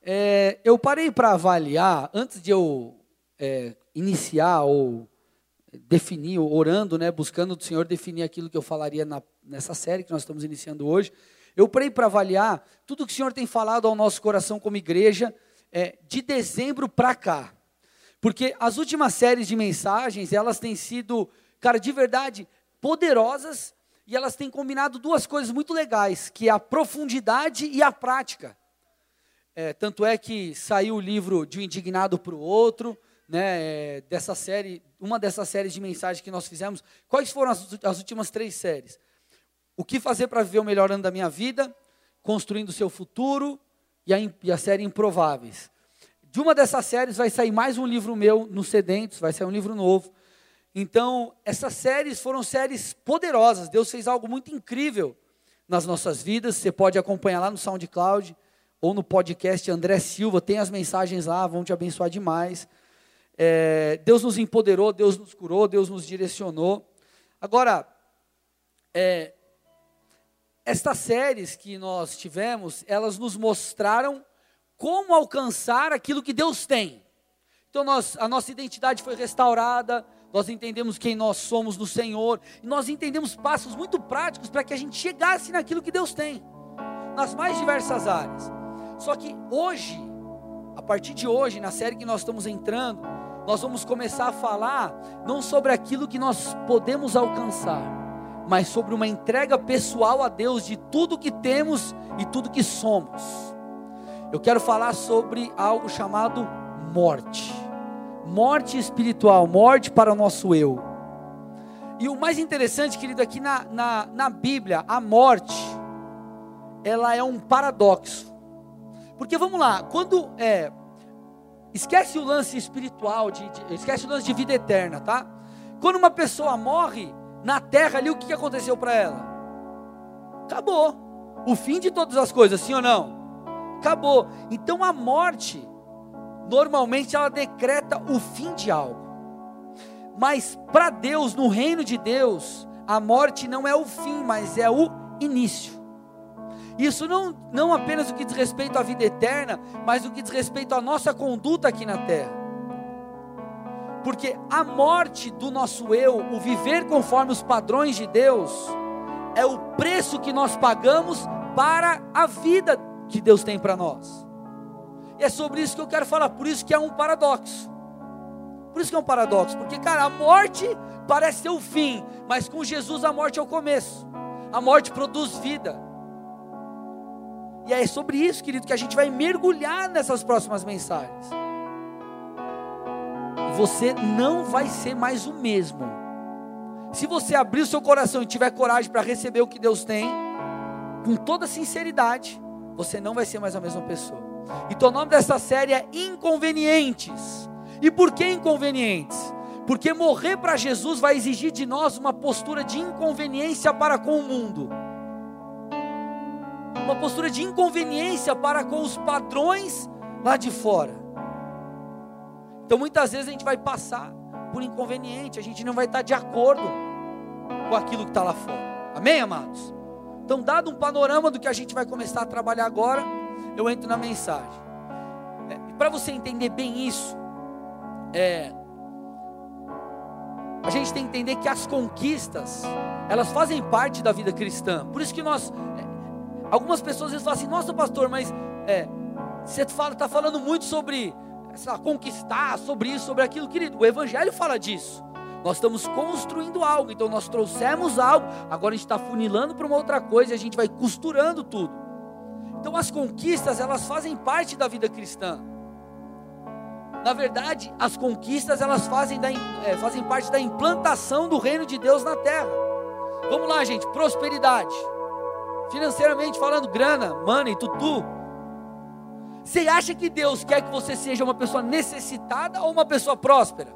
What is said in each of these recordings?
É, eu parei para avaliar, antes de eu é, iniciar ou definir, orando, né, buscando do Senhor definir aquilo que eu falaria na, nessa série que nós estamos iniciando hoje, eu parei para avaliar tudo que o Senhor tem falado ao nosso coração como igreja é, de dezembro para cá. Porque as últimas séries de mensagens, elas têm sido, cara, de verdade, poderosas e elas têm combinado duas coisas muito legais, que é a profundidade e a prática. É, tanto é que saiu o livro de um indignado para o outro, né, é, dessa série, uma dessas séries de mensagens que nós fizemos. Quais foram as, as últimas três séries? O que fazer para viver o melhor ano da minha vida, construindo o seu futuro e a, e a série Improváveis. De uma dessas séries vai sair mais um livro meu no Sedentes, vai sair um livro novo. Então, essas séries foram séries poderosas. Deus fez algo muito incrível nas nossas vidas. Você pode acompanhar lá no SoundCloud ou no podcast André Silva, tem as mensagens lá, vão te abençoar demais. É, Deus nos empoderou, Deus nos curou, Deus nos direcionou. Agora, é, estas séries que nós tivemos, elas nos mostraram como alcançar aquilo que Deus tem. Então, nós, a nossa identidade foi restaurada, nós entendemos quem nós somos no Senhor, nós entendemos passos muito práticos para que a gente chegasse naquilo que Deus tem, nas mais diversas áreas. Só que hoje, a partir de hoje, na série que nós estamos entrando, nós vamos começar a falar não sobre aquilo que nós podemos alcançar, mas sobre uma entrega pessoal a Deus de tudo que temos e tudo que somos. Eu quero falar sobre algo chamado morte. Morte espiritual, morte para o nosso eu. E o mais interessante, querido, aqui na, na, na Bíblia, a morte, ela é um paradoxo. Porque vamos lá, quando é, esquece o lance espiritual, de, de, esquece o lance de vida eterna, tá? Quando uma pessoa morre na terra ali, o que, aconteceu para ela? Acabou. O fim de todas as coisas, sim ou não? Acabou. Então a morte, normalmente ela decreta o fim de algo. Mas para Deus, no reino de Deus, a morte não é o fim, mas é o início. Isso não, não apenas o que diz respeito à vida eterna, mas o que diz respeito à nossa conduta aqui na terra. Porque a morte do nosso eu, o viver conforme os padrões de Deus, é o preço que nós pagamos para a vida que Deus tem para nós. E é sobre isso que eu quero falar, por isso que é um paradoxo. Por isso que é um paradoxo, porque, cara, a morte parece ser o fim, mas com Jesus a morte é o começo. A morte produz vida. E é sobre isso, querido, que a gente vai mergulhar nessas próximas mensagens. Você não vai ser mais o mesmo. Se você abrir o seu coração e tiver coragem para receber o que Deus tem, com toda sinceridade, você não vai ser mais a mesma pessoa. Então o nome dessa série é Inconvenientes. E por que inconvenientes? Porque morrer para Jesus vai exigir de nós uma postura de inconveniência para com o mundo uma postura de inconveniência para com os padrões lá de fora. Então muitas vezes a gente vai passar por inconveniente, a gente não vai estar de acordo com aquilo que está lá fora. Amém, amados? Então, dado um panorama do que a gente vai começar a trabalhar agora, eu entro na mensagem. É, para você entender bem isso, é, a gente tem que entender que as conquistas, elas fazem parte da vida cristã. Por isso que nós Algumas pessoas vezes falam assim: nossa, pastor, mas é, você está fala, falando muito sobre essa conquistar, sobre isso, sobre aquilo, querido. O Evangelho fala disso. Nós estamos construindo algo, então nós trouxemos algo, agora a gente está funilando para uma outra coisa e a gente vai costurando tudo. Então as conquistas, elas fazem parte da vida cristã. Na verdade, as conquistas, elas fazem, da, é, fazem parte da implantação do reino de Deus na terra. Vamos lá, gente, prosperidade financeiramente falando, grana, money, tutu. Você acha que Deus quer que você seja uma pessoa necessitada ou uma pessoa próspera?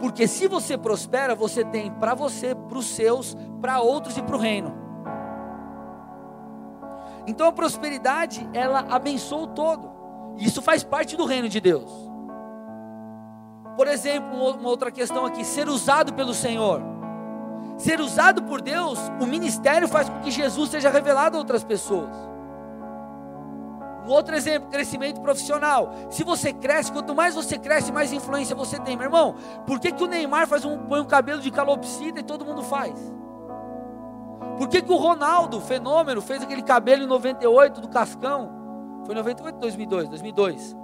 Porque se você prospera, você tem para você, para os seus, para outros e para o reino. Então a prosperidade, ela abençoa o todo. Isso faz parte do reino de Deus. Por exemplo, uma outra questão aqui, ser usado pelo Senhor. Ser usado por Deus, o ministério faz com que Jesus seja revelado a outras pessoas. Um outro exemplo, crescimento profissional. Se você cresce, quanto mais você cresce, mais influência você tem, meu irmão. Por que, que o Neymar faz um, põe um cabelo de calopsita e todo mundo faz? Por que, que o Ronaldo, fenômeno, fez aquele cabelo em 98 do Cascão? Foi 98 ou 2002? 2002.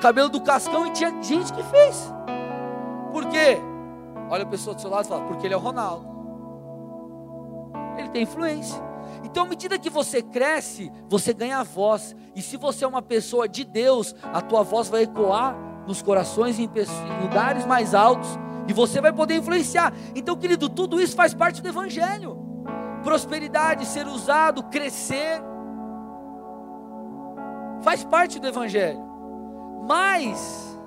Cabelo do Cascão e tinha gente que fez. Por quê? Olha a pessoa do seu lado e fala, porque ele é o Ronaldo. Ele tem influência. Então, à medida que você cresce, você ganha voz. E se você é uma pessoa de Deus, a tua voz vai ecoar nos corações em lugares mais altos. E você vai poder influenciar. Então, querido, tudo isso faz parte do Evangelho. Prosperidade, ser usado, crescer. Faz parte do Evangelho. Mas,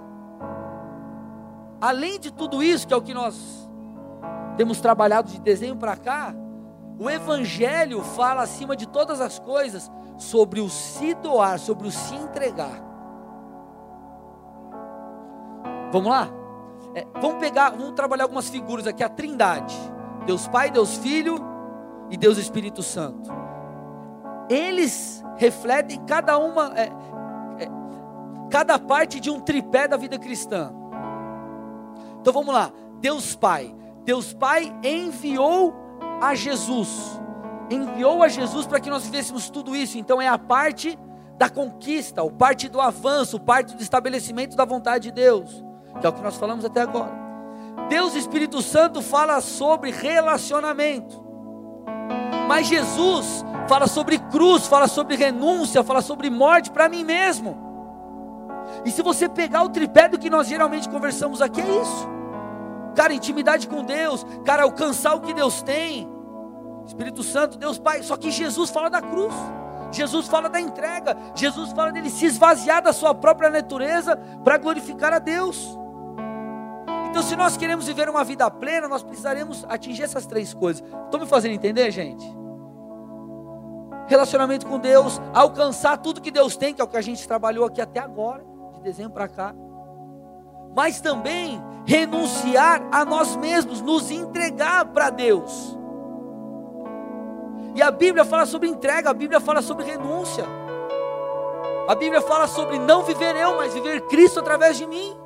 além de tudo isso, que é o que nós temos trabalhado de desenho para cá, o Evangelho fala acima de todas as coisas sobre o se doar, sobre o se entregar. Vamos lá? É, vamos pegar, vamos trabalhar algumas figuras aqui, a Trindade: Deus Pai, Deus Filho e Deus Espírito Santo. Eles refletem cada uma, é, é, cada parte de um tripé da vida cristã. Então vamos lá, Deus Pai. Deus Pai enviou a Jesus. Enviou a Jesus para que nós vivêssemos tudo isso. Então é a parte da conquista, o parte do avanço, o parte do estabelecimento da vontade de Deus, que é o que nós falamos até agora. Deus Espírito Santo fala sobre relacionamento. Mas Jesus fala sobre cruz, fala sobre renúncia, fala sobre morte para mim mesmo. E se você pegar o tripé do que nós geralmente conversamos aqui, é isso. Cara, intimidade com Deus, cara, alcançar o que Deus tem. Espírito Santo, Deus Pai. Só que Jesus fala da cruz. Jesus fala da entrega. Jesus fala dele se esvaziar da sua própria natureza para glorificar a Deus. Então, se nós queremos viver uma vida plena, nós precisaremos atingir essas três coisas. Estão me fazendo entender, gente? Relacionamento com Deus, alcançar tudo que Deus tem, que é o que a gente trabalhou aqui até agora, de dezembro para cá. Mas também renunciar a nós mesmos, nos entregar para Deus. E a Bíblia fala sobre entrega, a Bíblia fala sobre renúncia. A Bíblia fala sobre não viver eu, mas viver Cristo através de mim.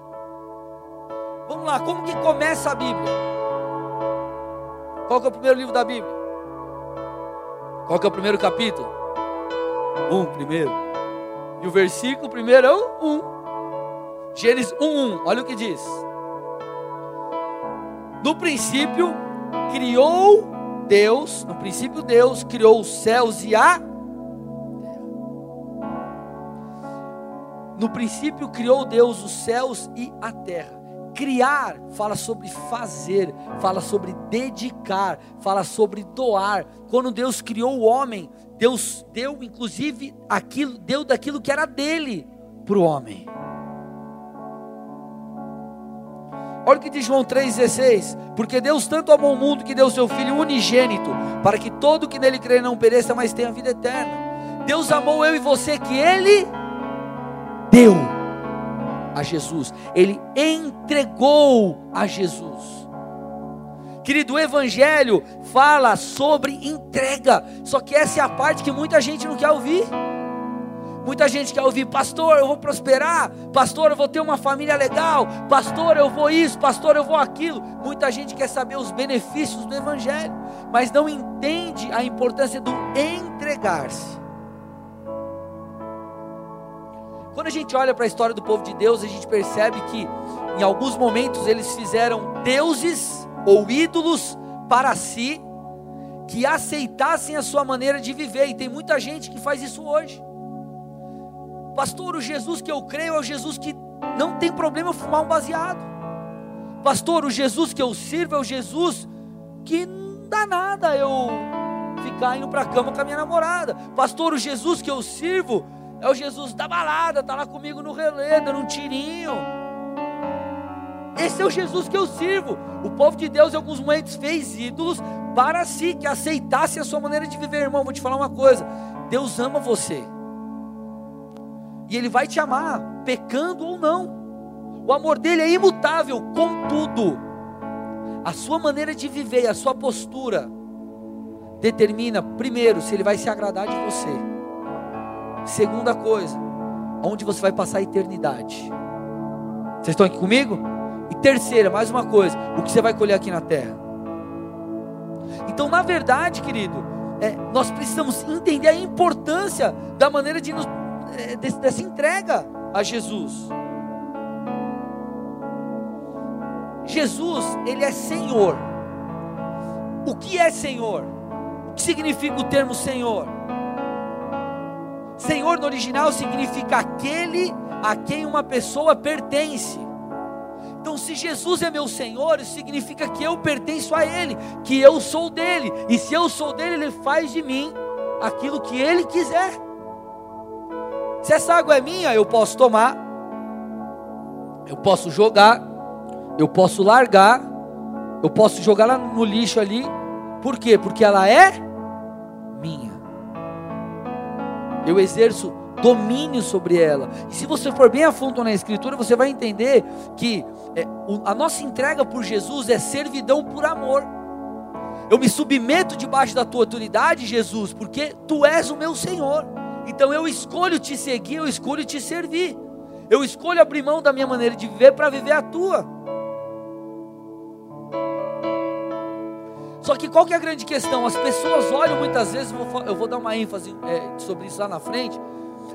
Vamos lá, como que começa a Bíblia? Qual é o primeiro livro da Bíblia? Qual é o primeiro capítulo? Um, primeiro. E o versículo primeiro é um. Gênesis 1, 1. Olha o que diz. No princípio, criou Deus, no princípio Deus criou os céus e a No princípio criou Deus os céus e a terra. Criar fala sobre fazer, fala sobre dedicar, fala sobre doar. Quando Deus criou o homem, Deus deu inclusive aquilo, deu daquilo que era dele para o homem. Olha o que diz João 3,16: Porque Deus tanto amou o mundo que deu seu Filho unigênito, para que todo que nele crê não pereça, mas tenha vida eterna. Deus amou eu e você, que Ele deu a Jesus, Ele entregou a Jesus. Querido, o Evangelho fala sobre entrega, só que essa é a parte que muita gente não quer ouvir. Muita gente quer ouvir, pastor, eu vou prosperar, pastor, eu vou ter uma família legal, pastor, eu vou isso, pastor, eu vou aquilo. Muita gente quer saber os benefícios do Evangelho, mas não entende a importância do entregar-se. Quando a gente olha para a história do povo de Deus, a gente percebe que em alguns momentos eles fizeram deuses ou ídolos para si que aceitassem a sua maneira de viver, e tem muita gente que faz isso hoje. Pastor, o Jesus que eu creio é o Jesus que não tem problema fumar um baseado. Pastor, o Jesus que eu sirvo é o Jesus que não dá nada eu ficar indo para a cama com a minha namorada. Pastor, o Jesus que eu sirvo é o Jesus da balada, está lá comigo no relé, dando um tirinho. Esse é o Jesus que eu sirvo. O povo de Deus, em alguns momentos, fez ídolos para si, que aceitasse a sua maneira de viver, irmão. Vou te falar uma coisa: Deus ama você. E Ele vai te amar, pecando ou não. O amor dele é imutável, contudo, A sua maneira de viver a sua postura determina, primeiro, se ele vai se agradar de você. Segunda coisa, onde você vai passar a eternidade. Vocês estão aqui comigo? E terceira, mais uma coisa, o que você vai colher aqui na terra. Então, na verdade, querido, é, nós precisamos entender a importância da maneira de nos, dessa entrega a Jesus. Jesus, Ele é Senhor. O que é Senhor? O que significa o termo Senhor? Senhor no original significa aquele a quem uma pessoa pertence. Então, se Jesus é meu Senhor, isso significa que eu pertenço a Ele, que eu sou dele, e se eu sou dele, Ele faz de mim aquilo que Ele quiser. Se essa água é minha, eu posso tomar, eu posso jogar, eu posso largar, eu posso jogar lá no lixo ali, por quê? Porque ela é minha. Eu exerço domínio sobre ela. E se você for bem a fundo na Escritura, você vai entender que é, a nossa entrega por Jesus é servidão por amor. Eu me submeto debaixo da tua autoridade, Jesus, porque tu és o meu Senhor. Então eu escolho te seguir, eu escolho te servir. Eu escolho abrir mão da minha maneira de viver para viver a tua. Só que qual que é a grande questão? As pessoas olham muitas vezes, eu vou, dar uma ênfase é, sobre isso lá na frente.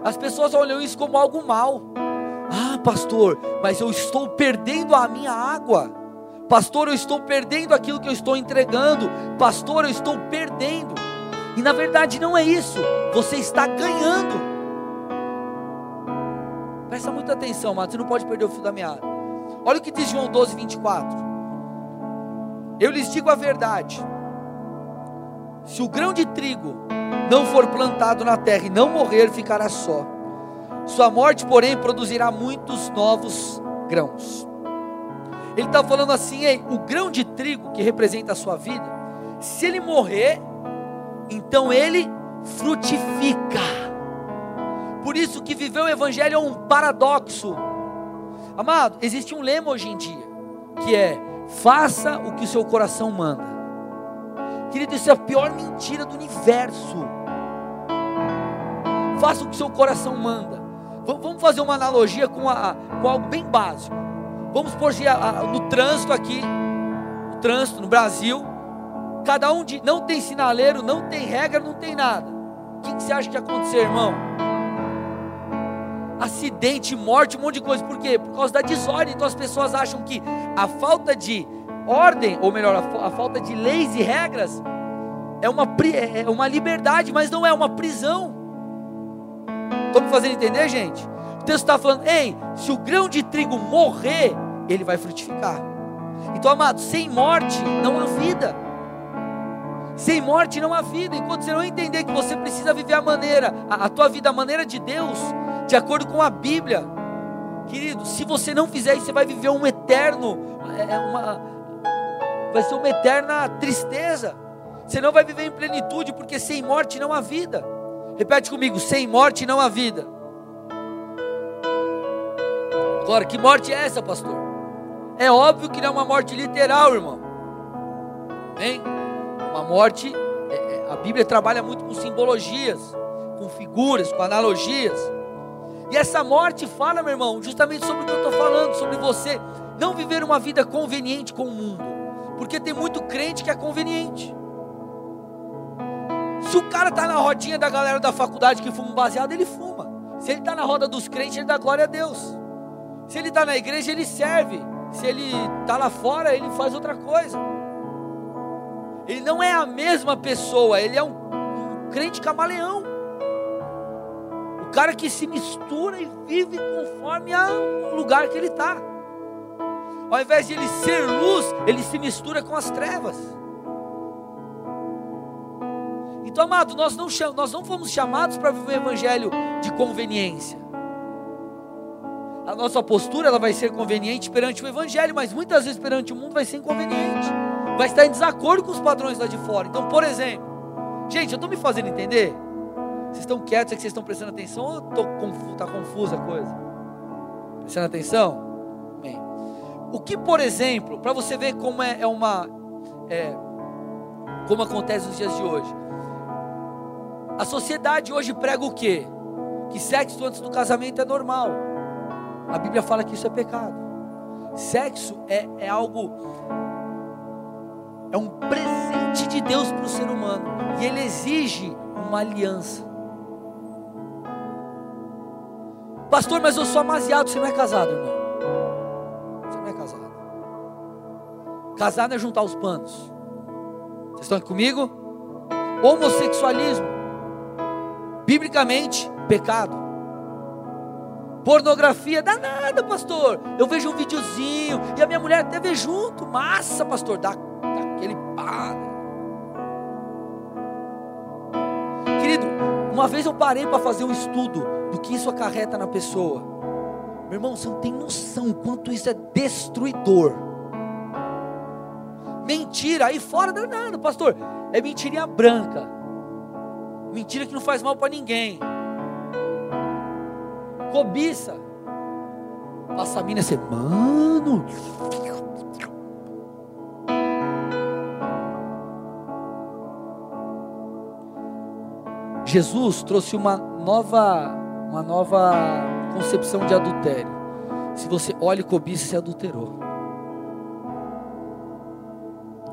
As pessoas olham isso como algo mal. Ah, pastor, mas eu estou perdendo a minha água. Pastor, eu estou perdendo aquilo que eu estou entregando. Pastor, eu estou perdendo. E na verdade não é isso. Você está ganhando. Presta muita atenção, mas você não pode perder o fio da meada. Olha o que diz João 12, 24. Eu lhes digo a verdade. Se o grão de trigo não for plantado na terra e não morrer, ficará só. Sua morte, porém, produzirá muitos novos grãos. Ele está falando assim: ei, o grão de trigo que representa a sua vida, se ele morrer, então ele frutifica. Por isso que viver o evangelho é um paradoxo. Amado, existe um lema hoje em dia, que é: faça o que o seu coração manda. Querido, isso é a pior mentira do universo. Faça o que o seu coração manda. Vamos fazer uma analogia com, a, com algo bem básico. Vamos por no trânsito aqui, no trânsito no Brasil, cada um de não tem sinaleiro, não tem regra, não tem nada. O que, que você acha que ia acontecer, irmão? Acidente, morte, um monte de coisa. Por quê? Por causa da desordem. Então as pessoas acham que a falta de ordem, ou melhor, a, a falta de leis e regras, é uma, é uma liberdade, mas não é uma prisão. Estou me fazendo entender, gente? O texto está falando, ei, se o grão de trigo morrer, ele vai frutificar. Então, amado, sem morte não há vida. Sem morte não há vida. Enquanto você não entender que você precisa viver a maneira, a, a tua vida, a maneira de Deus, de acordo com a Bíblia, querido, se você não fizer isso, você vai viver um eterno, é, é uma, vai ser uma eterna tristeza. Você não vai viver em plenitude, porque sem morte não há vida. Repete comigo: sem morte não há vida. Agora, que morte é essa, pastor? É óbvio que não é uma morte literal, irmão. Hein? Uma morte, é, é, a Bíblia trabalha muito com simbologias, com figuras, com analogias. E essa morte fala, meu irmão, justamente sobre o que eu estou falando, sobre você não viver uma vida conveniente com o mundo. Porque tem muito crente que é conveniente. Se o cara está na rodinha da galera da faculdade que fuma baseado, ele fuma. Se ele está na roda dos crentes, ele dá glória a Deus. Se ele está na igreja, ele serve. Se ele está lá fora, ele faz outra coisa. Ele não é a mesma pessoa, ele é um, um crente camaleão. O cara que se mistura e vive conforme o lugar que ele está. Ao invés de ele ser luz, ele se mistura com as trevas. Então, amado, nós não, nós não fomos chamados para viver o evangelho de conveniência. A nossa postura ela vai ser conveniente perante o evangelho, mas muitas vezes perante o mundo vai ser inconveniente. Vai estar em desacordo com os padrões lá de fora. Então, por exemplo, gente, eu estou me fazendo entender? Vocês estão quietos, é que vocês estão prestando atenção ou está confusa a coisa? Prestando atenção? Bem. O que, por exemplo, para você ver como é, é uma. É, como acontece nos dias de hoje. A sociedade hoje prega o quê? Que sexo antes do casamento é normal. A Bíblia fala que isso é pecado. Sexo é, é algo. É um presente de Deus para o ser humano. E ele exige uma aliança. Pastor, mas eu sou amasiado. Você não é casado, irmão. Você não é casado. Casar não é juntar os panos. Vocês estão aqui comigo? Homossexualismo, biblicamente, pecado. Pornografia, dá nada, pastor. Eu vejo um videozinho e a minha mulher até vê junto. Massa, pastor, dá, Querido, uma vez eu parei para fazer um estudo do que isso acarreta na pessoa. Meu irmão, você não tem noção quanto isso é destruidor mentira, aí fora nada, pastor. É mentirinha branca. Mentira que não faz mal para ninguém. Cobiça. Passa a mina assim, mano. Jesus trouxe uma nova, uma nova concepção de adultério. Se você olha e cobiça, você adulterou.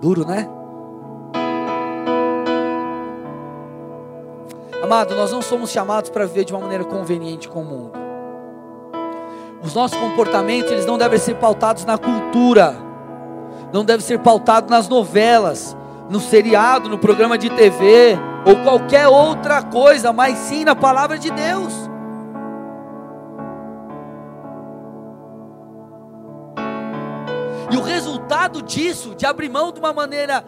Duro, né? Amado, nós não somos chamados para viver de uma maneira conveniente com o mundo. Os nossos comportamentos, eles não devem ser pautados na cultura. Não devem ser pautados nas novelas, no seriado, no programa de TV ou qualquer outra coisa, mas sim na palavra de Deus. E o resultado disso, de abrir mão de uma maneira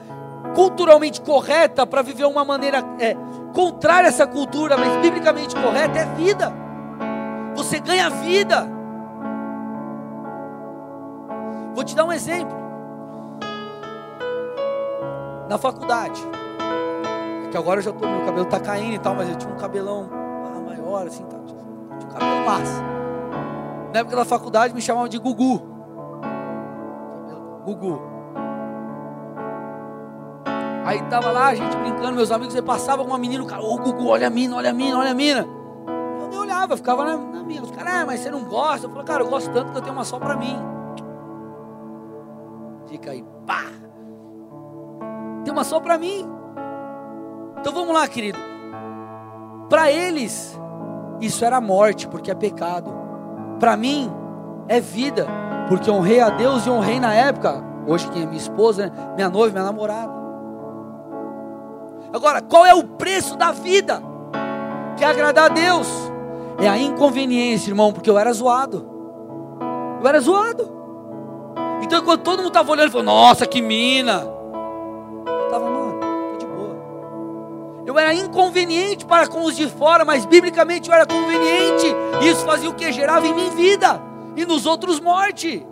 culturalmente correta para viver uma maneira é, contrária a essa cultura, mas biblicamente correta, é vida. Você ganha vida. Vou te dar um exemplo. Na faculdade, que agora eu já tô, meu cabelo está caindo e tal, mas eu tinha um cabelão ah, maior, assim, tá, tinha um cabelo massa. Na época da faculdade me chamavam de Gugu. Gugu. Aí tava lá, a gente brincando, meus amigos, você passava com uma menina, o cara, ô Gugu, olha a mina, olha a mina, olha a mina. Eu nem olhava, ficava na, na minha. Os caras, ah, mas você não gosta? Eu falei, cara, eu gosto tanto que eu tenho uma só pra mim. Fica aí, pá. Tem uma só pra mim. Então vamos lá, querido. Para eles, isso era morte, porque é pecado. Para mim, é vida porque honrei a Deus e honrei na época, hoje quem é minha esposa, né? minha noiva, minha namorada. Agora, qual é o preço da vida? Que é agradar a Deus. É a inconveniência, irmão, porque eu era zoado. Eu era zoado. Então, quando todo mundo estava olhando, falou: Nossa, que mina. Eu era inconveniente para com os de fora, mas biblicamente eu era conveniente. Isso fazia o que? Gerava em mim vida e nos outros morte.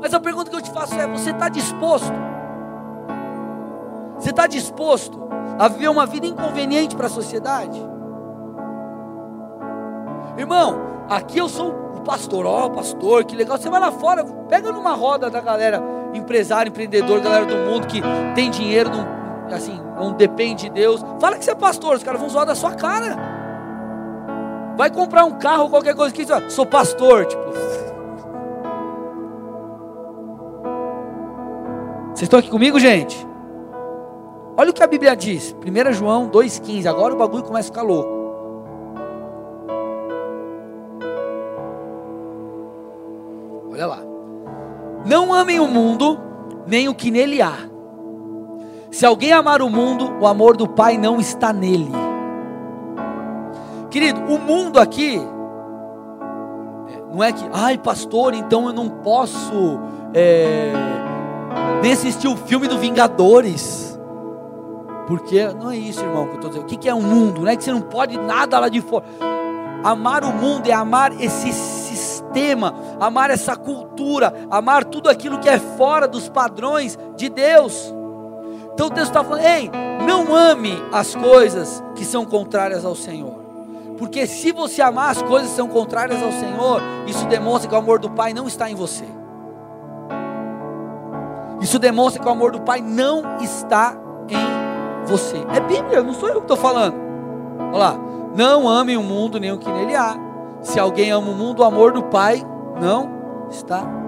Mas a pergunta que eu te faço é: você está disposto? Você está disposto a viver uma vida inconveniente para a sociedade? Irmão, aqui eu sou o pastor, ó, oh, pastor, que legal. Você vai lá fora, pega numa roda da galera, empresário, empreendedor, galera do mundo que tem dinheiro, não, assim, não depende de Deus. Fala que você é pastor, os caras vão zoar da sua cara. Vai comprar um carro, qualquer coisa que sou pastor, tipo. Vocês estão aqui comigo, gente? Olha o que a Bíblia diz. 1 João 2,15. Agora o bagulho começa a ficar louco. Olha lá. Não amem o mundo, nem o que nele há. Se alguém amar o mundo, o amor do Pai não está nele. Querido, o mundo aqui não é que, ai pastor, então eu não posso é, nem assistir o filme do Vingadores. Porque não é isso, irmão, que eu estou dizendo. O que, é o mundo? Não é que você não pode nada lá de fora. Amar o mundo é amar esse sistema, amar essa cultura, amar tudo aquilo que é fora dos padrões de Deus. Então o texto está falando: ei, não ame as coisas que são contrárias ao Senhor. Porque se você amar as coisas que são contrárias ao Senhor, isso demonstra que o amor do Pai não está em você. Isso demonstra que o amor do Pai não está em você. É Bíblia, não sou eu que estou falando. Olha lá. Não ame o mundo nem o que nele há. Se alguém ama o mundo, o amor do Pai não está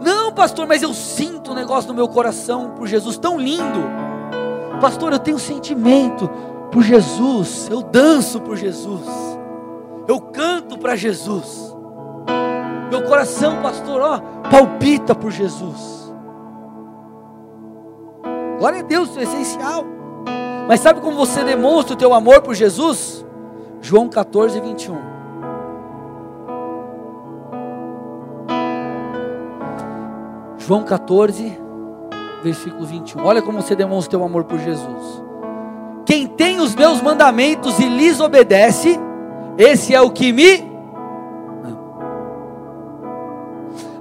Não, pastor, mas eu sinto um negócio no meu coração por Jesus tão lindo. Pastor, eu tenho sentimento por Jesus. Eu danço por Jesus. Eu canto para Jesus. Meu coração, pastor, ó, palpita por Jesus. Glória a Deus, isso é essencial. Mas sabe como você demonstra o teu amor por Jesus? João 14, 21. João 14, versículo 21. Olha como você demonstra o teu amor por Jesus. Quem tem os meus mandamentos e lhes obedece, esse é o que me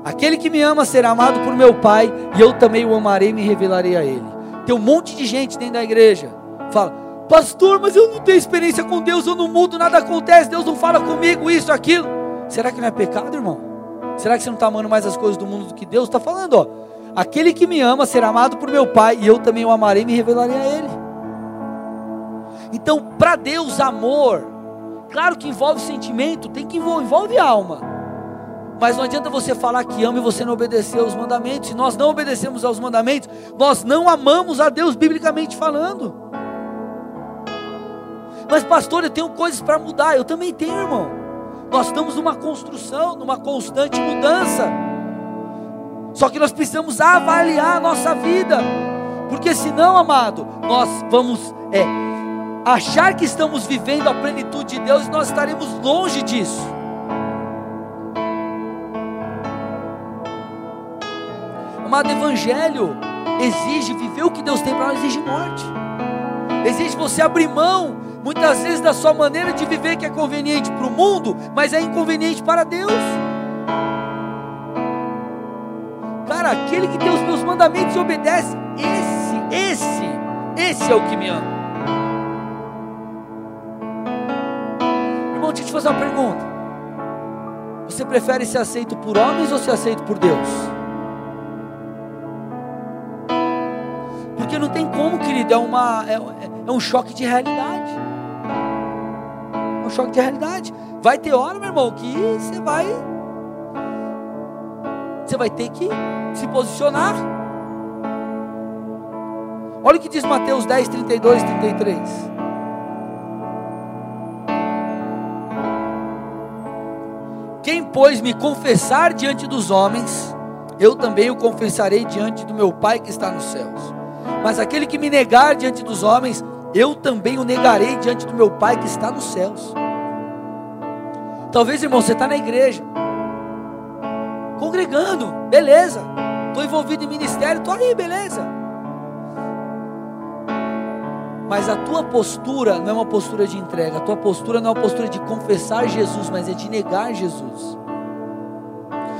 Aquele que me ama será amado por meu Pai, e eu também o amarei e me revelarei a ele. Tem um monte de gente dentro da igreja. Fala, pastor, mas eu não tenho experiência com Deus, eu não mudo, nada acontece, Deus não fala comigo, isso, aquilo. Será que não é pecado, irmão? Será que você não está amando mais as coisas do mundo do que Deus? Está falando, ó. Aquele que me ama será amado por meu Pai, e eu também o amarei e me revelarei a ele. Então, para Deus, amor, claro que envolve sentimento, tem que envolver, envolve alma. Mas não adianta você falar que ama e você não obedecer aos mandamentos. Se nós não obedecemos aos mandamentos, nós não amamos a Deus biblicamente falando. Mas pastor, eu tenho coisas para mudar. Eu também tenho, irmão. Nós estamos numa construção, numa constante mudança. Só que nós precisamos avaliar a nossa vida. Porque senão, amado, nós vamos é, achar que estamos vivendo a plenitude de Deus e nós estaremos longe disso. Amado, evangelho exige viver o que Deus tem para nós, exige morte. Exige você abrir mão, muitas vezes, da sua maneira de viver que é conveniente para o mundo, mas é inconveniente para Deus. Cara, aquele que tem os meus mandamentos e obedece, esse, esse, esse é o que me ama. Irmão, deixa eu te fazer uma pergunta. Você prefere ser aceito por homens ou ser aceito por Deus? Porque não tem como, querido, é, uma, é, é um choque de realidade. Choque de realidade. Vai ter hora, meu irmão, que você vai. Você vai ter que se posicionar. Olha o que diz Mateus 10, 32 e 33. Quem, pois, me confessar diante dos homens, eu também o confessarei diante do meu Pai que está nos céus. Mas aquele que me negar diante dos homens, eu também o negarei diante do meu Pai que está nos céus. Talvez, irmão, você está na igreja, congregando, beleza. Estou envolvido em ministério, estou aí, beleza. Mas a tua postura não é uma postura de entrega, a tua postura não é uma postura de confessar Jesus, mas é de negar Jesus.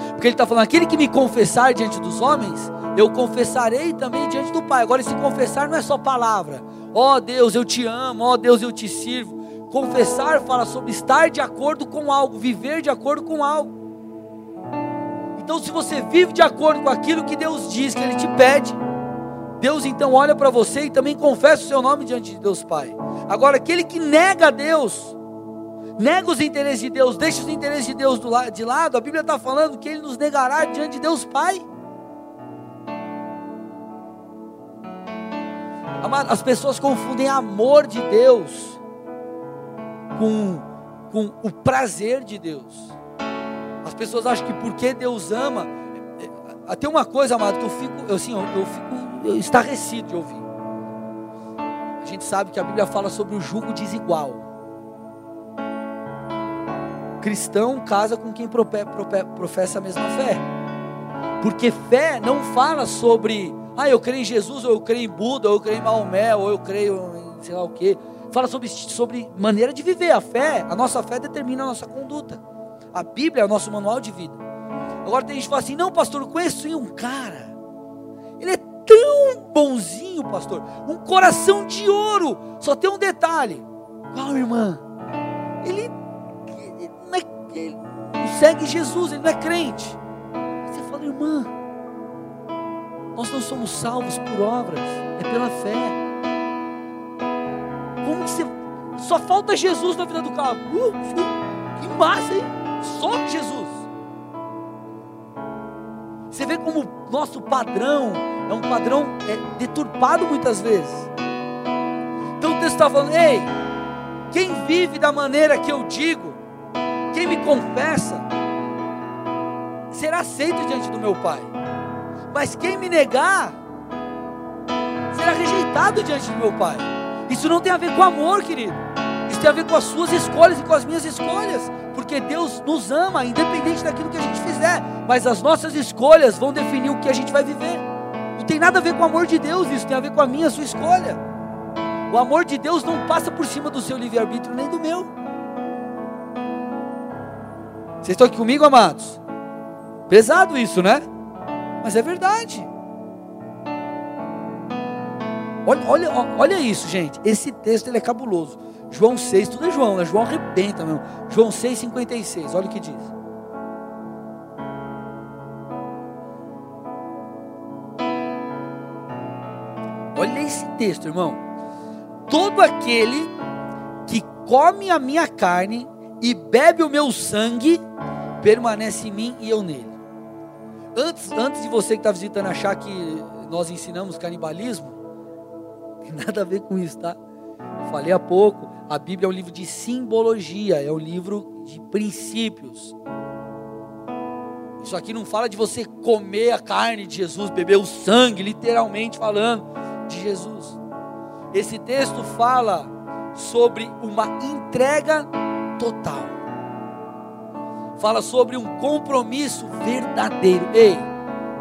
Porque ele está falando: aquele que me confessar diante dos homens, eu confessarei também diante do Pai. Agora, esse confessar não é só palavra. Ó oh, Deus, eu te amo. Ó oh, Deus, eu te sirvo. Confessar fala sobre estar de acordo com algo, viver de acordo com algo. Então, se você vive de acordo com aquilo que Deus diz, que Ele te pede, Deus então olha para você e também confessa o seu nome diante de Deus Pai. Agora, aquele que nega a Deus, nega os interesses de Deus, deixa os interesses de Deus de lado, a Bíblia está falando que Ele nos negará diante de Deus Pai. As pessoas confundem amor de Deus com, com o prazer de Deus. As pessoas acham que porque Deus ama. Até uma coisa, amado, que eu fico, assim, eu, eu fico estarrecido de ouvir. A gente sabe que a Bíblia fala sobre o jugo desigual. Cristão casa com quem professa a mesma fé. Porque fé não fala sobre ah, eu creio em Jesus, ou eu creio em Buda, ou eu creio em Maomé, ou eu creio em sei lá o que. Fala sobre, sobre maneira de viver. A fé, a nossa fé determina a nossa conduta. A Bíblia é o nosso manual de vida. Agora tem gente que fala assim: não, pastor, eu conheço um cara. Ele é tão bonzinho, pastor, um coração de ouro. Só tem um detalhe: qual irmã? Ele, ele, não, é, ele não segue Jesus, ele não é crente. Você fala, irmã, nós não somos salvos por obras, é pela fé. Como que você. Só falta Jesus na vida do carro. Uh, que massa, hein? Só Jesus. Você vê como nosso padrão é um padrão é, deturpado muitas vezes. Então o texto está falando: ei, quem vive da maneira que eu digo, quem me confessa, será aceito diante do meu Pai. Mas quem me negar, será rejeitado diante do meu Pai. Isso não tem a ver com amor, querido. Isso tem a ver com as suas escolhas e com as minhas escolhas. Porque Deus nos ama, independente daquilo que a gente fizer. Mas as nossas escolhas vão definir o que a gente vai viver. Não tem nada a ver com o amor de Deus, isso tem a ver com a minha, a sua escolha. O amor de Deus não passa por cima do seu livre-arbítrio nem do meu. Vocês estão aqui comigo, amados? Pesado isso, né? Mas é verdade. Olha, olha, olha isso, gente. Esse texto ele é cabuloso. João 6, tudo é João, né? João arrebenta mesmo. João 6, 56, olha o que diz. Olha esse texto, irmão. Todo aquele que come a minha carne e bebe o meu sangue, permanece em mim e eu nele. Antes, antes de você que está visitando achar que nós ensinamos canibalismo, tem nada a ver com isso, tá? Falei há pouco, a Bíblia é um livro de simbologia, é um livro de princípios. Isso aqui não fala de você comer a carne de Jesus, beber o sangue, literalmente falando, de Jesus. Esse texto fala sobre uma entrega total. Fala sobre um compromisso verdadeiro. Ei,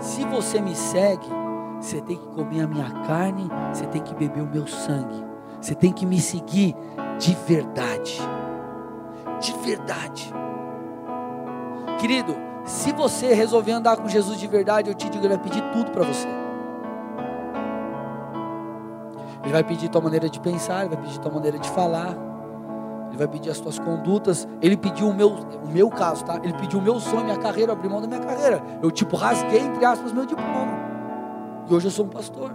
se você me segue, você tem que comer a minha carne, você tem que beber o meu sangue. Você tem que me seguir de verdade. De verdade. Querido, se você resolver andar com Jesus de verdade, eu te digo, ele vai pedir tudo para você. Ele vai pedir tua maneira de pensar, ele vai pedir tua maneira de falar, ele vai pedir as tuas condutas. Ele pediu o meu, o meu caso, tá? Ele pediu o meu sonho, minha carreira, abrir mão da minha carreira. Eu tipo rasguei entre aspas meu diploma. E hoje eu sou um pastor.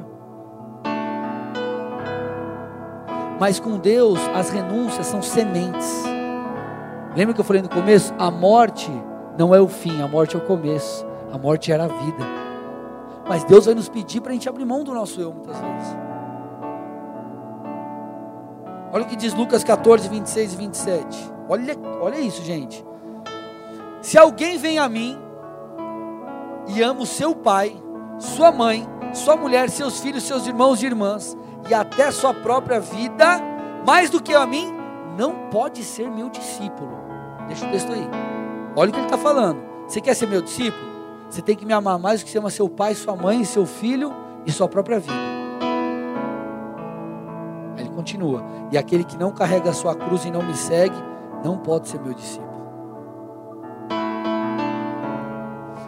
Mas com Deus, as renúncias são sementes. Lembra que eu falei no começo? A morte não é o fim, a morte é o começo. A morte era a vida. Mas Deus vai nos pedir para a gente abrir mão do nosso eu muitas vezes. Olha o que diz Lucas 14, 26 e 27. Olha, olha isso, gente. Se alguém vem a mim e ama o seu pai, sua mãe, sua mulher, seus filhos, seus irmãos e irmãs, e até sua própria vida, mais do que a mim, não pode ser meu discípulo. Deixa o texto aí. Olha o que ele está falando. Você quer ser meu discípulo? Você tem que me amar mais do que você ama seu pai, sua mãe, seu filho e sua própria vida. Aí ele continua. E aquele que não carrega a sua cruz e não me segue, não pode ser meu discípulo.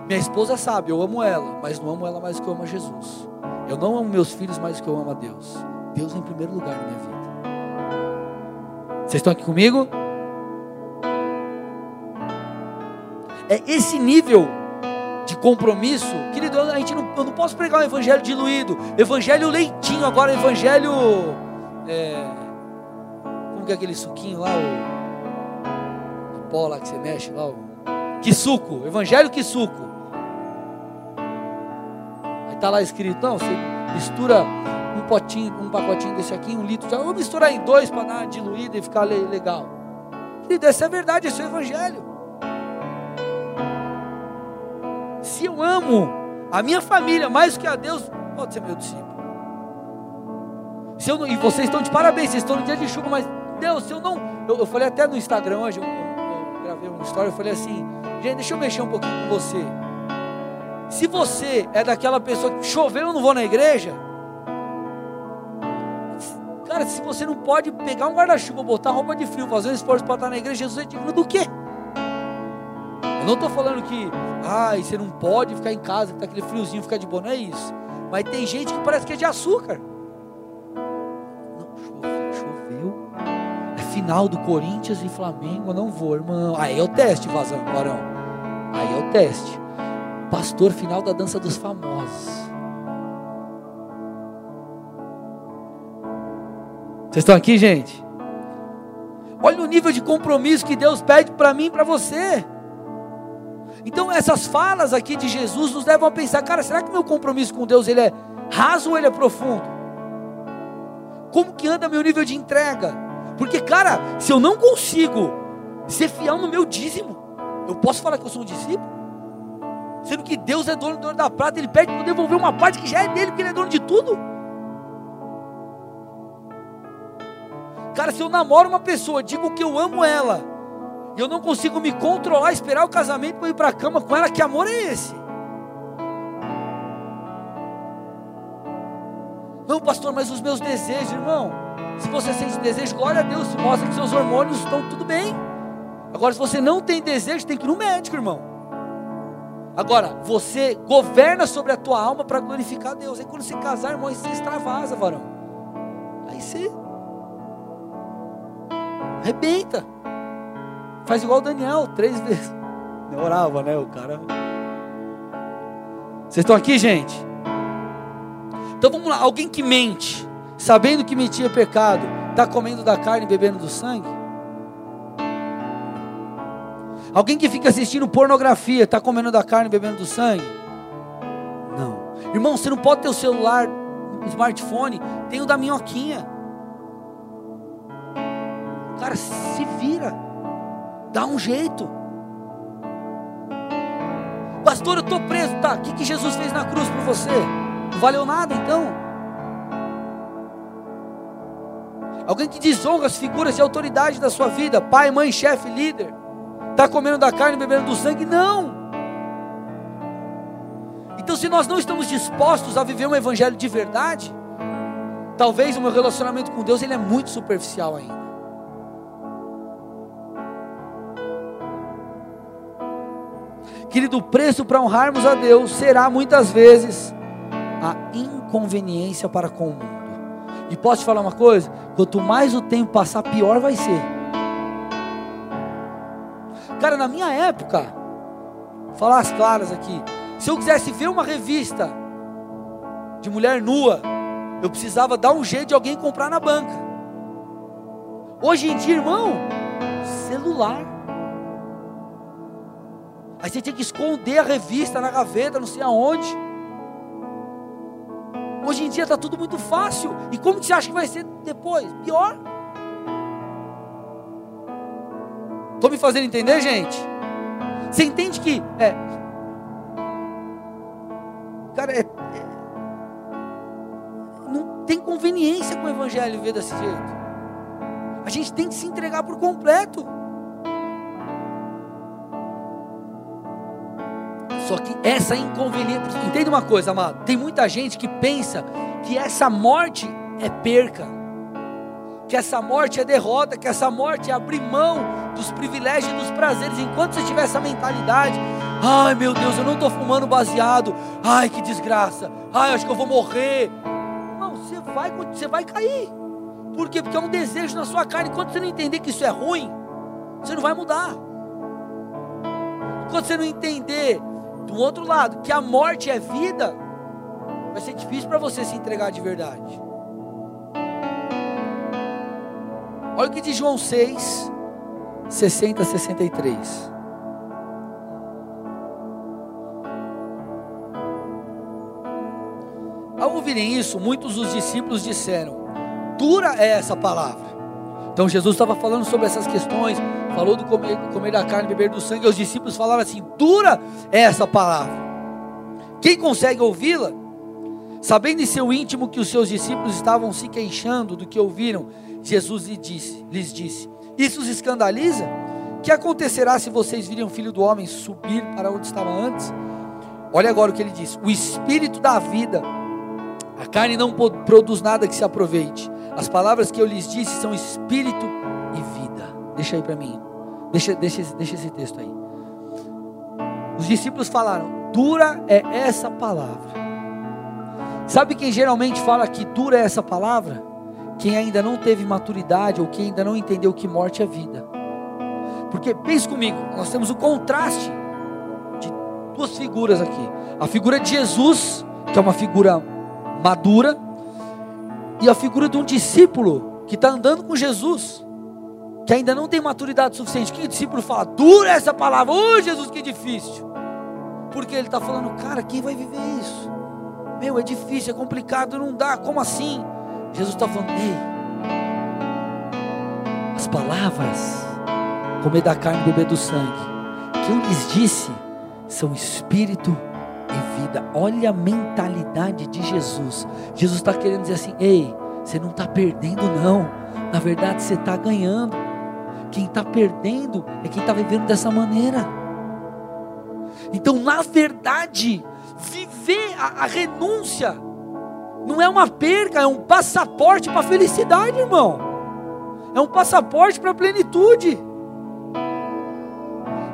Minha esposa sabe, eu amo ela, mas não amo ela mais do que eu amo a Jesus. Eu não amo meus filhos mais do que eu amo a Deus. Deus em primeiro lugar na minha vida. Vocês estão aqui comigo? É esse nível de compromisso, querido, a gente não, eu não posso pregar um evangelho diluído, evangelho leitinho, agora evangelho. É, como que é aquele suquinho lá, o, o pó lá que você mexe lá, o, que suco, evangelho que suco. Está lá escrito, não, você mistura um potinho, um pacotinho desse aqui, um litro, vou misturar em dois para dar diluída e ficar legal. Querido, essa é verdade, esse é o Evangelho. Se eu amo a minha família mais do que a Deus, pode ser meu discípulo. Se eu não, e vocês estão de parabéns, vocês estão no dia de chuva, mas Deus, se eu não. Eu, eu falei até no Instagram hoje, eu, eu, eu gravei uma história, eu falei assim, gente, deixa eu mexer um pouquinho com você. Se você é daquela pessoa que choveu, eu não vou na igreja. Cara, se você não pode pegar um guarda-chuva, botar roupa de frio, fazer um esforço para estar na igreja, Jesus é digno do quê? Eu não estou falando que, ai, você não pode ficar em casa, que está aquele friozinho, ficar de boa, não é isso. Mas tem gente que parece que é de açúcar. Não, choveu, choveu. É final do Corinthians e Flamengo, eu não vou, irmão. Aí é o teste, vazão, varão. Aí é o teste. Pastor, final da dança dos famosos. Vocês estão aqui, gente? Olha o nível de compromisso que Deus pede para mim e para você. Então essas falas aqui de Jesus nos levam a pensar, cara, será que meu compromisso com Deus ele é raso ou ele é profundo? Como que anda meu nível de entrega? Porque, cara, se eu não consigo ser fiel no meu dízimo, eu posso falar que eu sou um discípulo? Sendo que Deus é dono, dono da prata, Ele pede para devolver uma parte que já é dele, porque Ele é dono de tudo. Cara, se eu namoro uma pessoa, digo que eu amo ela, e eu não consigo me controlar, esperar o casamento para ir para a cama com ela, que amor é esse? Não, pastor, mas os meus desejos, irmão. Se você sente desejo, glória a Deus, mostra que seus hormônios estão tudo bem. Agora, se você não tem desejo, tem que ir no médico, irmão. Agora, você governa sobre a tua alma para glorificar Deus. Aí quando você casar, irmão, você extravasa, varão. Aí você Arrebenta. Faz igual o Daniel, três vezes. Eu orava, né? O cara. Vocês estão aqui, gente? Então vamos lá. Alguém que mente, sabendo que mentir é pecado, está comendo da carne e bebendo do sangue? Alguém que fica assistindo pornografia, está comendo da carne bebendo do sangue? Não. Irmão, você não pode ter o celular, o smartphone, tem o da minhoquinha. Cara, se vira. Dá um jeito. Pastor, eu estou preso. Tá, o que, que Jesus fez na cruz por você? Não valeu nada então? Alguém que desonra as figuras de autoridade da sua vida, pai, mãe, chefe, líder, está comendo da carne bebendo do sangue? Não. Então, se nós não estamos dispostos a viver um evangelho de verdade, talvez o meu relacionamento com Deus ele é muito superficial ainda. Querido, o preço para honrarmos a Deus será muitas vezes a inconveniência para com o mundo. E posso te falar uma coisa? Quanto mais o tempo passar, pior vai ser. Cara, na minha época, falar as claras aqui, se eu quisesse ver uma revista de mulher nua, eu precisava dar um jeito de alguém comprar na banca. Hoje em dia, irmão, celular. Aí você tinha que esconder a revista na gaveta, não sei aonde. Hoje em dia está tudo muito fácil. E como você acha que vai ser depois? Pior. Estou me fazendo entender, gente? Você entende que é, cara, é, é, não tem conveniência com o evangelho ver desse jeito. A gente tem que se entregar por completo. Só que essa inconveniência, entende uma coisa, amado? Tem muita gente que pensa que essa morte é perca, que essa morte é derrota, que essa morte é abrir mão dos privilégios e dos prazeres. Enquanto você tiver essa mentalidade, ai meu Deus, eu não estou fumando baseado, ai que desgraça, ai acho que eu vou morrer. Não, você vai, você vai cair. Por quê? Porque é um desejo na sua carne. Enquanto você não entender que isso é ruim, você não vai mudar. Enquanto você não entender do outro lado, que a morte é vida, vai ser difícil para você se entregar de verdade. Olha o que diz João 6, 60 a 63. Ao ouvirem isso, muitos dos discípulos disseram: Dura é essa palavra. Então Jesus estava falando sobre essas questões, falou do comer, comer da carne, beber do sangue, e os discípulos falaram assim: dura é essa palavra. Quem consegue ouvi-la? Sabendo em seu íntimo que os seus discípulos estavam se queixando do que ouviram, Jesus lhes disse: lhes disse Isso os escandaliza? Que acontecerá se vocês virem o filho do homem subir para onde estava antes? Olha agora o que ele diz: O espírito da vida, a carne não produz nada que se aproveite. As palavras que eu lhes disse são espírito e vida. Deixa aí para mim. Deixa, deixa, deixa esse texto aí. Os discípulos falaram: dura é essa palavra. Sabe quem geralmente fala que dura é essa palavra? Quem ainda não teve maturidade ou quem ainda não entendeu que morte é vida. Porque pense comigo, nós temos o contraste de duas figuras aqui. A figura de Jesus, que é uma figura madura, e a figura de um discípulo que está andando com Jesus, que ainda não tem maturidade suficiente. Que o discípulo fala? Dura essa palavra, ô oh, Jesus, que difícil. Porque ele está falando, cara, quem vai viver isso? Meu, é difícil, é complicado, não dá, como assim? Jesus está falando, ei, as palavras, comer da carne e beber do sangue, que eu lhes disse, são espírito e vida. Olha a mentalidade de Jesus. Jesus está querendo dizer assim: ei, você não está perdendo, não. Na verdade, você está ganhando. Quem está perdendo é quem está vivendo dessa maneira. Então, na verdade, viver a, a renúncia não é uma perca, é um passaporte para a felicidade, irmão. É um passaporte para a plenitude.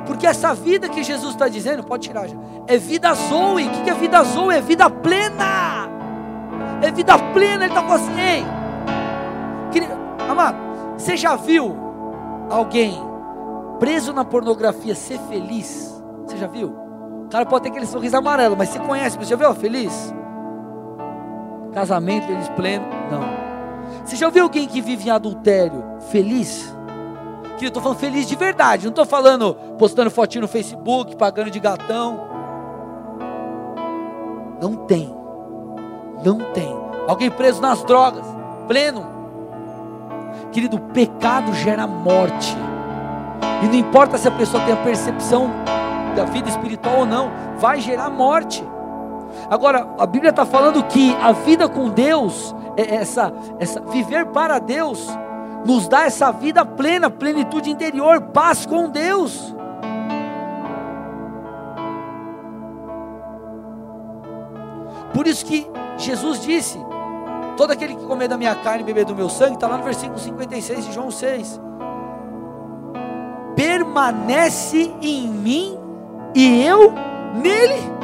Porque essa vida que Jesus está dizendo, pode tirar já, é vida zoe. O que é vida zoe? É vida plena. É vida plena. Ele está falando assim, ei, querido, amado, você já viu alguém preso na pornografia ser feliz? Você já viu? O cara pode ter aquele sorriso amarelo, mas você conhece, você já viu feliz? Casamento feliz pleno? Não. Você já viu alguém que vive em adultério feliz? Que eu estou falando feliz de verdade, não estou falando postando fotinho no Facebook, pagando de gatão. Não tem. Não tem. Alguém preso nas drogas, pleno. Querido, pecado gera morte. E não importa se a pessoa tem a percepção da vida espiritual ou não, vai gerar morte. Agora, a Bíblia está falando que a vida com Deus, é essa, essa viver para Deus, nos dá essa vida plena, plenitude interior, paz com Deus. Por isso que Jesus disse: Todo aquele que comer da minha carne e beber do meu sangue, está lá no versículo 56 de João 6. Permanece em mim e eu nele.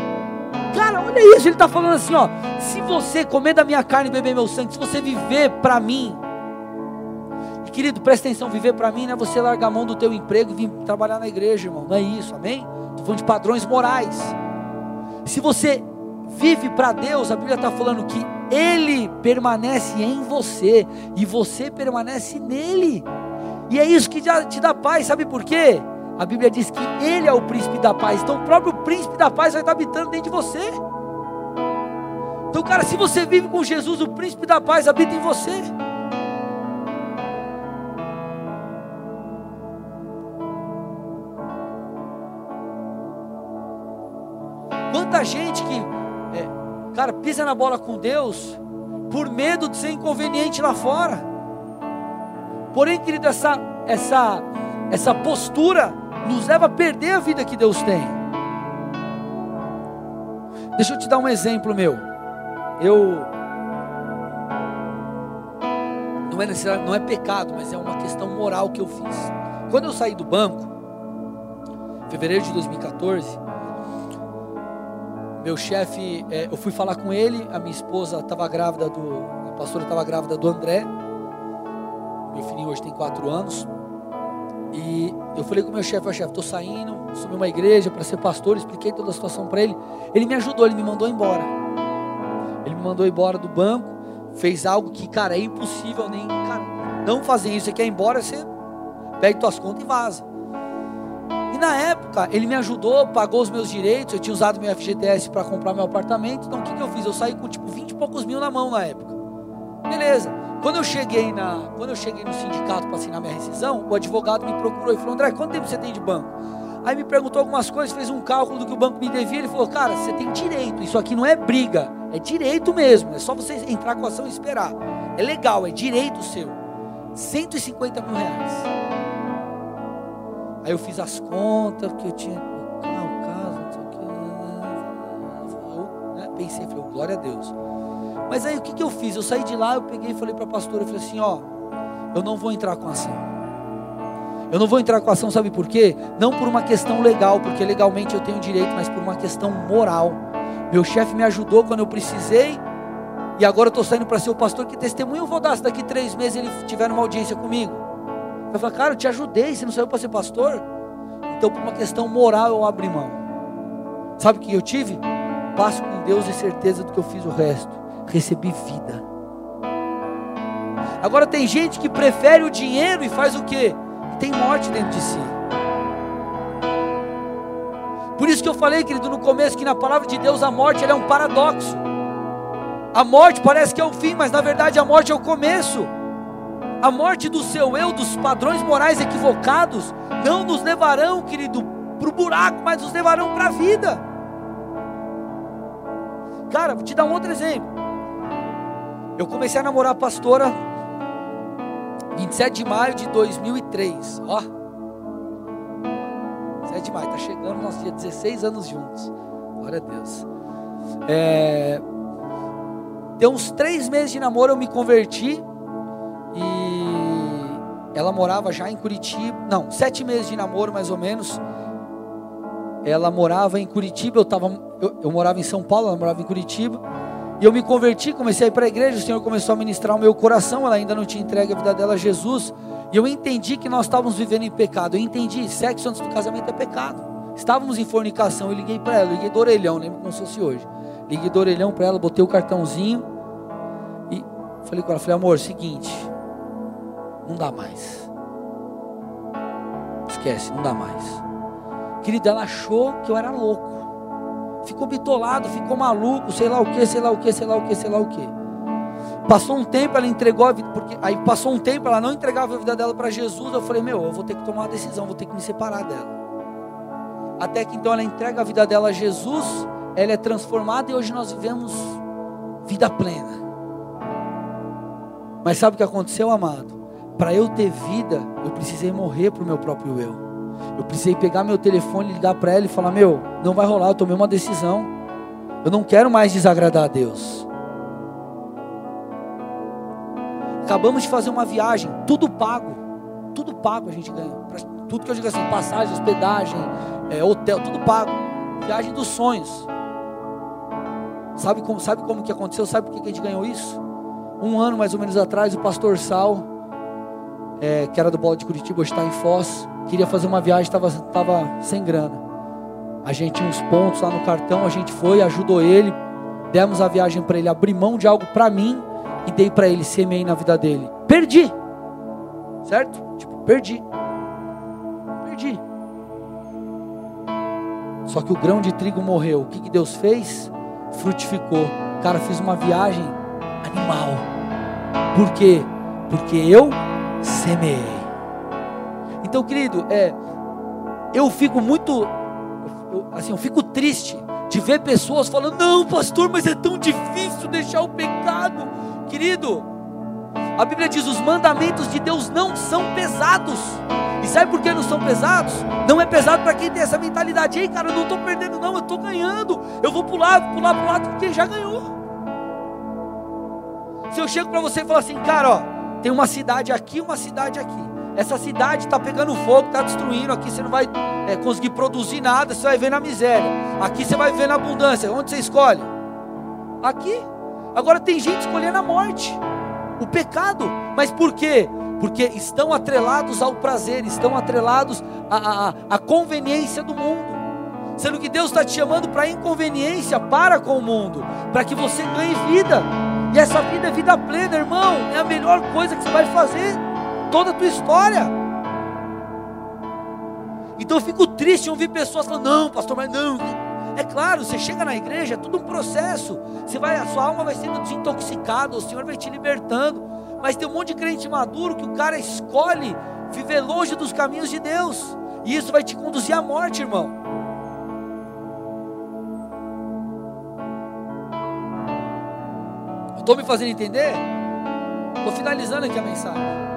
Cara, olha isso, ele está falando assim: ó, se você comer da minha carne e beber meu sangue, se você viver para mim, querido, presta atenção: viver para mim não é você largar a mão do teu emprego e vir trabalhar na igreja, irmão, não é isso, amém? Estou falando de padrões morais. Se você vive para Deus, a Bíblia está falando que Ele permanece em você e você permanece nele, e é isso que te dá paz, sabe por quê? A Bíblia diz que Ele é o príncipe da paz. Então o próprio príncipe da paz vai estar habitando dentro de você. Então, cara, se você vive com Jesus, o príncipe da paz habita em você. Quanta gente que, é, cara, pisa na bola com Deus por medo de ser inconveniente lá fora. Porém, querido, essa, essa, essa postura nos leva a perder a vida que Deus tem. Deixa eu te dar um exemplo meu. Eu não é necessário, não é pecado, mas é uma questão moral que eu fiz. Quando eu saí do banco, em fevereiro de 2014, meu chefe, é, eu fui falar com ele, a minha esposa estava grávida do, a pastora estava grávida do André. Meu filhinho hoje tem quatro anos. E eu falei com o meu chefe, ó chefe, estou saindo, subi uma igreja para ser pastor, expliquei toda a situação para ele. Ele me ajudou, ele me mandou embora. Ele me mandou embora do banco, fez algo que, cara, é impossível nem, cara, não fazer isso. Você quer ir embora, você pega suas contas e vaza. E na época, ele me ajudou, pagou os meus direitos, eu tinha usado meu FGTS para comprar meu apartamento. Então o que, que eu fiz? Eu saí com tipo 20 e poucos mil na mão na época. Beleza. Quando eu cheguei na, quando eu cheguei no sindicato para assinar minha rescisão, o advogado me procurou e falou: "André, quanto tempo você tem de banco?" Aí me perguntou algumas coisas, fez um cálculo do que o banco me devia, ele falou: "Cara, você tem direito. Isso aqui não é briga, é direito mesmo. É só você entrar com a ação e esperar. É legal, é direito seu. 150 mil reais." Aí eu fiz as contas que eu tinha carro, casa, não sei o que. Eu né, pensei, falei, glória a Deus. Mas aí o que, que eu fiz? Eu saí de lá, eu peguei e falei para a pastora, eu falei assim, ó, eu não vou entrar com ação. Eu não vou entrar com ação, sabe por quê? Não por uma questão legal, porque legalmente eu tenho direito, mas por uma questão moral. Meu chefe me ajudou quando eu precisei, E agora eu estou saindo para ser o pastor que testemunho eu vou dar se daqui três meses ele tiver uma audiência comigo. Vai falar, cara, eu te ajudei, você não saiu para ser pastor? Então, por uma questão moral, eu abri mão. Sabe o que eu tive? Paz com Deus e certeza do que eu fiz o resto. Recebi vida. Agora tem gente que prefere o dinheiro e faz o quê? Tem morte dentro de si. Por isso que eu falei, querido, no começo, que na palavra de Deus a morte é um paradoxo. A morte parece que é o fim, mas na verdade a morte é o começo. A morte do seu eu, dos padrões morais equivocados, não nos levarão, querido, para o buraco, mas nos levarão para a vida. Cara, vou te dar um outro exemplo. Eu comecei a namorar a pastora 27 de maio de 2003. Ó. 27 de maio, tá chegando nosso dia 16 anos juntos. Glória a Deus. É, deu uns três meses de namoro, eu me converti. E ela morava já em Curitiba. Não, sete meses de namoro, mais ou menos. Ela morava em Curitiba, eu, tava, eu, eu morava em São Paulo, ela morava em Curitiba. E eu me converti, comecei a ir para a igreja, o Senhor começou a ministrar o meu coração, ela ainda não tinha entregue a vida dela a Jesus. E eu entendi que nós estávamos vivendo em pecado. Eu entendi, sexo antes do casamento é pecado. Estávamos em fornicação, eu liguei para ela, liguei do orelhão, lembro como se fosse hoje. Liguei do orelhão para ela, botei o cartãozinho e falei com ela, falei, amor, seguinte, não dá mais. Esquece, não dá mais. Querida, ela achou que eu era louco ficou bitolado, ficou maluco, sei lá o que, sei lá o que, sei lá o que, sei lá o que. Passou um tempo, ela entregou a vida, porque aí passou um tempo, ela não entregava a vida dela para Jesus. Eu falei, meu, eu vou ter que tomar uma decisão, vou ter que me separar dela. Até que então ela entrega a vida dela a Jesus, ela é transformada e hoje nós vivemos vida plena. Mas sabe o que aconteceu, amado? Para eu ter vida, eu precisei morrer para o meu próprio eu. Eu precisei pegar meu telefone, ligar para ela e falar: Meu, não vai rolar, eu tomei uma decisão. Eu não quero mais desagradar a Deus. Acabamos de fazer uma viagem, tudo pago. Tudo pago a gente ganha. Tudo que eu digo assim: passagem, hospedagem, é, hotel, tudo pago. Viagem dos sonhos. Sabe como, sabe como que aconteceu? Sabe por que a gente ganhou isso? Um ano mais ou menos atrás, o pastor Sal, é, que era do Bola de Curitiba, hoje está em Foz queria fazer uma viagem, estava tava sem grana. A gente tinha uns pontos lá no cartão, a gente foi, ajudou ele, demos a viagem para ele, abri mão de algo para mim e dei para ele, semeei na vida dele. Perdi, certo? Tipo, perdi, perdi. Só que o grão de trigo morreu. O que, que Deus fez? Frutificou. Cara, fiz uma viagem animal. Por quê? Porque eu semeei. Então, querido, é, eu fico muito, eu, assim, eu fico triste de ver pessoas falando: não, pastor, mas é tão difícil deixar o pecado, querido. A Bíblia diz: os mandamentos de Deus não são pesados. E sabe por que não são pesados? Não é pesado para quem tem essa mentalidade. Ei, cara, eu não estou perdendo, não, eu estou ganhando. Eu vou pular, pular para o lado já ganhou. Se eu chego para você e falar assim, cara, ó, tem uma cidade aqui, uma cidade aqui. Essa cidade está pegando fogo, está destruindo. Aqui você não vai é, conseguir produzir nada, você vai ver na miséria. Aqui você vai ver na abundância. Onde você escolhe? Aqui. Agora tem gente escolhendo a morte, o pecado. Mas por quê? Porque estão atrelados ao prazer, estão atrelados à, à, à conveniência do mundo. Sendo que Deus está te chamando para inconveniência para com o mundo, para que você ganhe vida. E essa vida é vida plena, irmão. É a melhor coisa que você vai fazer toda a tua história. Então eu fico triste em ouvir pessoas falando: não, pastor, mas não. É claro, você chega na igreja, é tudo um processo. Você vai, a sua alma vai sendo desintoxicada, o Senhor vai te libertando. Mas tem um monte de crente maduro que o cara escolhe viver longe dos caminhos de Deus. E isso vai te conduzir à morte, irmão. Estou me fazendo entender? Estou finalizando aqui a mensagem.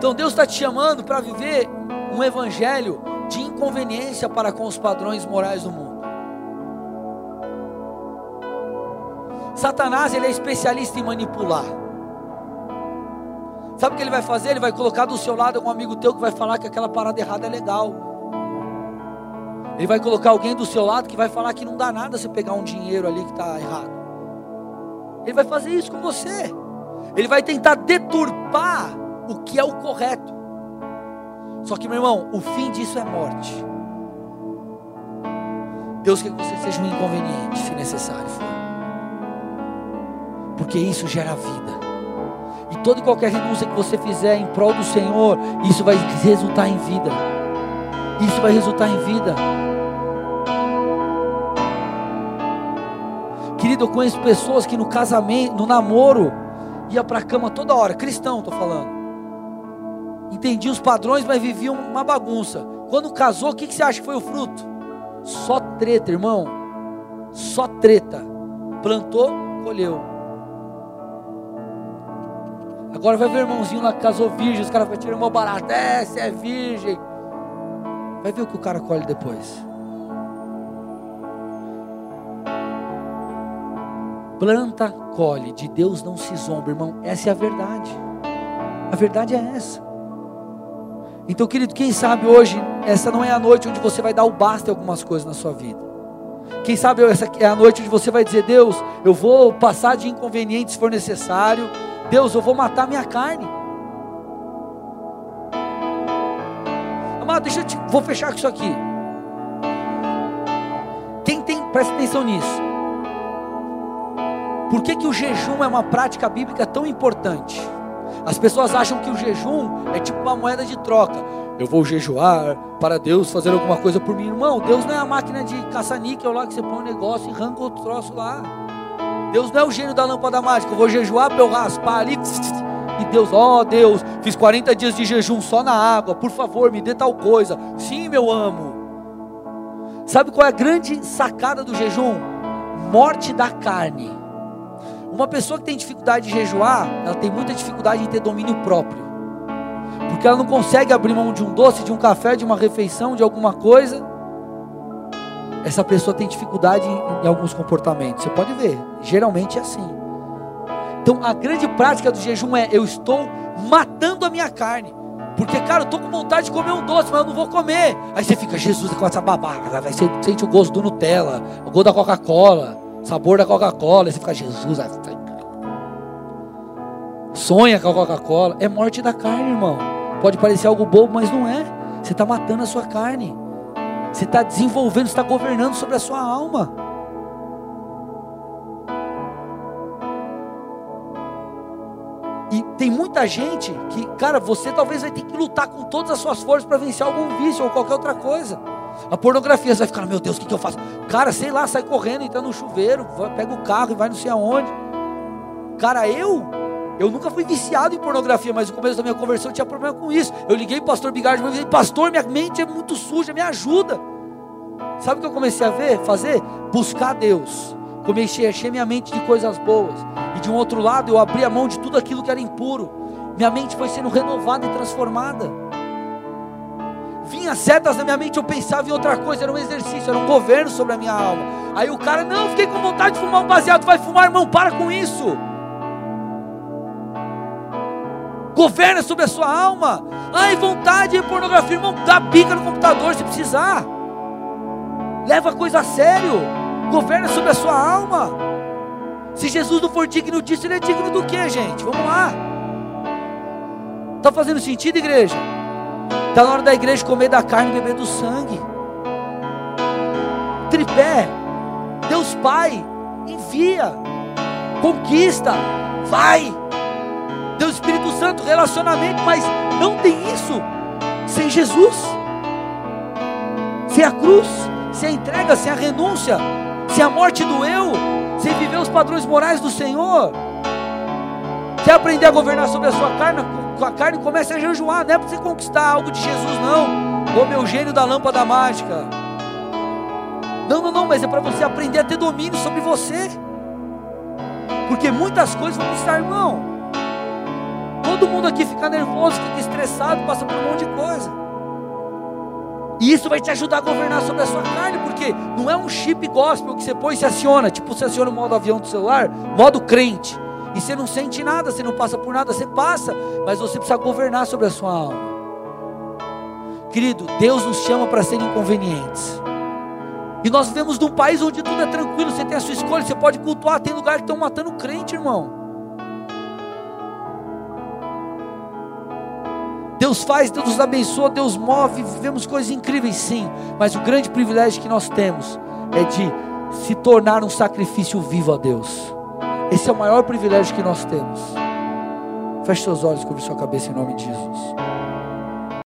Então Deus está te chamando para viver um evangelho de inconveniência para com os padrões morais do mundo. Satanás ele é especialista em manipular. Sabe o que ele vai fazer? Ele vai colocar do seu lado um amigo teu que vai falar que aquela parada errada é legal. Ele vai colocar alguém do seu lado que vai falar que não dá nada você pegar um dinheiro ali que está errado. Ele vai fazer isso com você. Ele vai tentar deturpar o que é o correto. Só que, meu irmão, o fim disso é morte. Deus quer que você seja um inconveniente, se necessário for. Porque isso gera vida. E toda e qualquer renúncia que você fizer em prol do Senhor, isso vai resultar em vida. Isso vai resultar em vida. Querido, eu conheço pessoas que no casamento, no namoro, ia para a cama toda hora, cristão, estou falando. Entendia os padrões, mas viviam uma bagunça. Quando casou, o que, que você acha que foi o fruto? Só treta, irmão. Só treta. Plantou, colheu. Agora vai ver o irmãozinho lá que casou virgem, os caras vão tirar uma barata. É, você é virgem. Vai ver o que o cara colhe depois. Planta, colhe, de Deus não se zomba, irmão. Essa é a verdade. A verdade é essa. Então, querido, quem sabe hoje, essa não é a noite onde você vai dar o basta em algumas coisas na sua vida. Quem sabe essa é a noite onde você vai dizer: Deus, eu vou passar de inconveniente se for necessário. Deus, eu vou matar minha carne. Amado, deixa eu te, vou fechar com isso aqui. Quem tem, presta atenção nisso. Por que, que o jejum é uma prática bíblica tão importante? As pessoas acham que o jejum é tipo uma moeda de troca. Eu vou jejuar para Deus fazer alguma coisa por mim. Irmão, Deus não é a máquina de caça-níquel lá que você põe um negócio e arranca outro troço lá. Deus não é o gênio da lâmpada mágica. Eu vou jejuar para eu raspar ali. E Deus, ó oh, Deus, fiz 40 dias de jejum só na água. Por favor, me dê tal coisa. Sim, meu amo. Sabe qual é a grande sacada do jejum? Morte da carne. Uma pessoa que tem dificuldade de jejuar, ela tem muita dificuldade em ter domínio próprio. Porque ela não consegue abrir mão de um doce, de um café, de uma refeição, de alguma coisa. Essa pessoa tem dificuldade em, em alguns comportamentos. Você pode ver, geralmente é assim. Então a grande prática do jejum é: eu estou matando a minha carne. Porque, cara, eu estou com vontade de comer um doce, mas eu não vou comer. Aí você fica, Jesus, com essa babaca, vai sente o gosto do Nutella, o gosto da Coca-Cola sabor da Coca-Cola, você fica, Jesus, sonha com a Coca-Cola, é morte da carne, irmão. Pode parecer algo bobo, mas não é. Você está matando a sua carne, você está desenvolvendo, está governando sobre a sua alma. E tem muita gente que, cara, você talvez vai ter que lutar com todas as suas forças para vencer algum vício ou qualquer outra coisa. A pornografia, você vai ficar, meu Deus, o que, que eu faço? Cara, sei lá, sai correndo, entra no chuveiro, vai, pega o carro e vai não sei aonde. Cara, eu, eu nunca fui viciado em pornografia, mas no começo da minha conversão eu tinha problema com isso. Eu liguei para o pastor Bigardi e falei, pastor, minha mente é muito suja, me ajuda. Sabe o que eu comecei a ver, fazer? Buscar Deus. Comecei a encher minha mente de coisas boas. E de um outro lado, eu abri a mão de tudo aquilo que era impuro. Minha mente foi sendo renovada e transformada vinha setas na minha mente, eu pensava em outra coisa, era um exercício, era um governo sobre a minha alma. Aí o cara, não, fiquei com vontade de fumar um baseado, vai fumar, irmão, para com isso. Governa sobre a sua alma. Ai, vontade de pornografia, irmão, dá pica no computador se precisar. Leva a coisa a sério. Governa sobre a sua alma. Se Jesus não for digno disso, ele é digno do que, gente? Vamos lá. Está fazendo sentido, igreja? Está na hora da igreja comer da carne e beber do sangue. Tripé. Deus Pai, envia, conquista, vai. Deus Espírito relacionamento, mas não tem isso sem Jesus, sem a cruz, sem a entrega, sem a renúncia, sem a morte do eu, sem viver os padrões morais do Senhor. Quer aprender a governar sobre a sua carne? com a carne, comece a jejuar. Não é para você conquistar algo de Jesus, não. Como o gênio da lâmpada mágica. Não, não, não, mas é para você aprender a ter domínio sobre você. Porque muitas coisas vão precisar, irmão. Todo mundo aqui fica nervoso, fica estressado, passa por um monte de coisa. E isso vai te ajudar a governar sobre a sua carne, porque não é um chip gospel que você põe e se aciona, tipo você aciona o modo avião do celular, modo crente. E você não sente nada, você não passa por nada, você passa, mas você precisa governar sobre a sua alma. Querido, Deus nos chama para ser inconvenientes. E nós vivemos num país onde tudo é tranquilo, você tem a sua escolha, você pode cultuar, tem lugar que estão matando crente, irmão. Deus faz, Deus nos abençoa, Deus move, vivemos coisas incríveis, sim. Mas o grande privilégio que nós temos é de se tornar um sacrifício vivo a Deus. Esse é o maior privilégio que nós temos. Feche seus olhos, cobre sua cabeça em nome de Jesus.